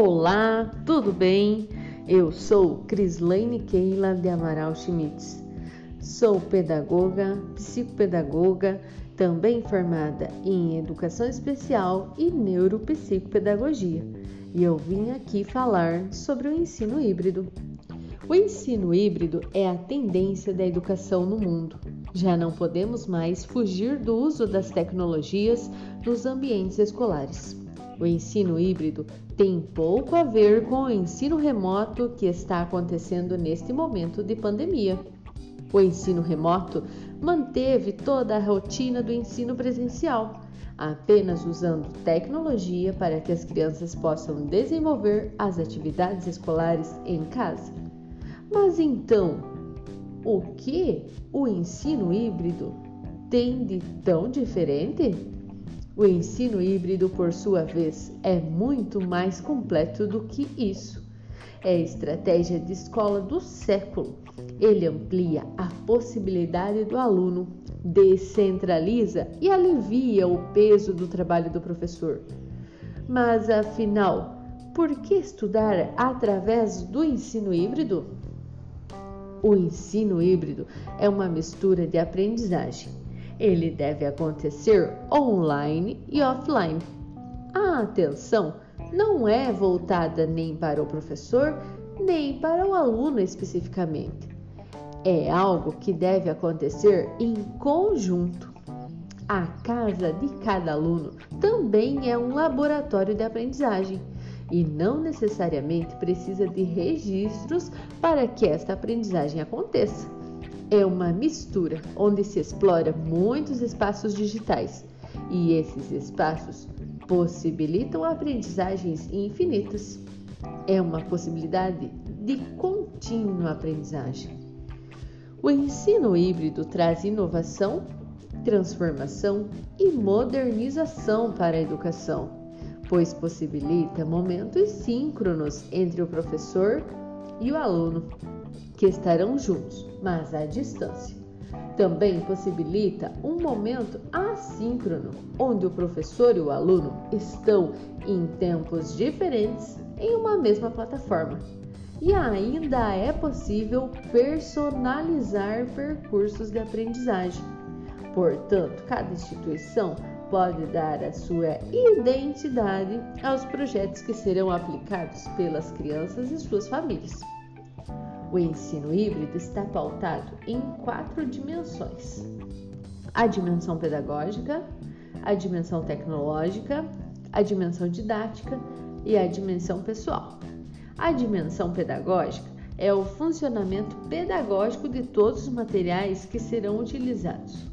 Olá, tudo bem? Eu sou Crislaine Keila de Amaral Schmitz. Sou pedagoga, psicopedagoga, também formada em Educação Especial e Neuropsicopedagogia. E eu vim aqui falar sobre o ensino híbrido. O ensino híbrido é a tendência da educação no mundo. Já não podemos mais fugir do uso das tecnologias nos ambientes escolares. O ensino híbrido tem pouco a ver com o ensino remoto que está acontecendo neste momento de pandemia. O ensino remoto manteve toda a rotina do ensino presencial, apenas usando tecnologia para que as crianças possam desenvolver as atividades escolares em casa. Mas então, o que o ensino híbrido tem de tão diferente? O ensino híbrido, por sua vez, é muito mais completo do que isso. É a estratégia de escola do século. Ele amplia a possibilidade do aluno, descentraliza e alivia o peso do trabalho do professor. Mas afinal, por que estudar através do ensino híbrido? O ensino híbrido é uma mistura de aprendizagem. Ele deve acontecer online e offline. A atenção não é voltada nem para o professor, nem para o aluno especificamente. É algo que deve acontecer em conjunto. A casa de cada aluno também é um laboratório de aprendizagem e não necessariamente precisa de registros para que esta aprendizagem aconteça. É uma mistura onde se explora muitos espaços digitais e esses espaços possibilitam aprendizagens infinitas. É uma possibilidade de contínua aprendizagem. O ensino híbrido traz inovação, transformação e modernização para a educação pois possibilita momentos síncronos entre o professor e o aluno, que estarão juntos, mas à distância. Também possibilita um momento assíncrono, onde o professor e o aluno estão em tempos diferentes em uma mesma plataforma. E ainda é possível personalizar percursos de aprendizagem. Portanto, cada instituição pode dar a sua identidade aos projetos que serão aplicados pelas crianças e suas famílias. O ensino híbrido está pautado em quatro dimensões: a dimensão pedagógica, a dimensão tecnológica, a dimensão didática e a dimensão pessoal. A dimensão pedagógica é o funcionamento pedagógico de todos os materiais que serão utilizados.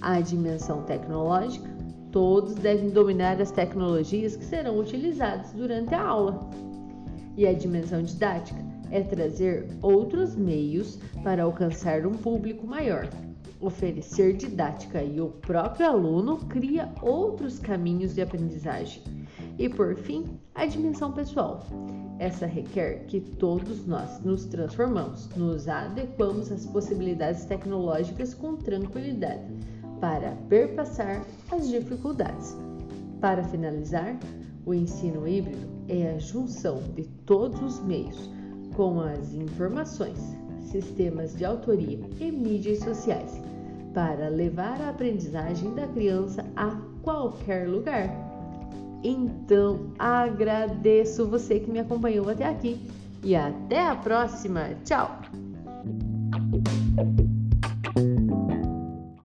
A dimensão tecnológica Todos devem dominar as tecnologias que serão utilizadas durante a aula. E a dimensão didática é trazer outros meios para alcançar um público maior. Oferecer didática e o próprio aluno cria outros caminhos de aprendizagem. E por fim, a dimensão pessoal. Essa requer que todos nós nos transformamos, nos adequamos às possibilidades tecnológicas com tranquilidade para perpassar as dificuldades. Para finalizar, o ensino híbrido é a junção de todos os meios com as informações, sistemas de autoria e mídias sociais para levar a aprendizagem da criança a qualquer lugar. Então, agradeço você que me acompanhou até aqui e até a próxima. Tchau!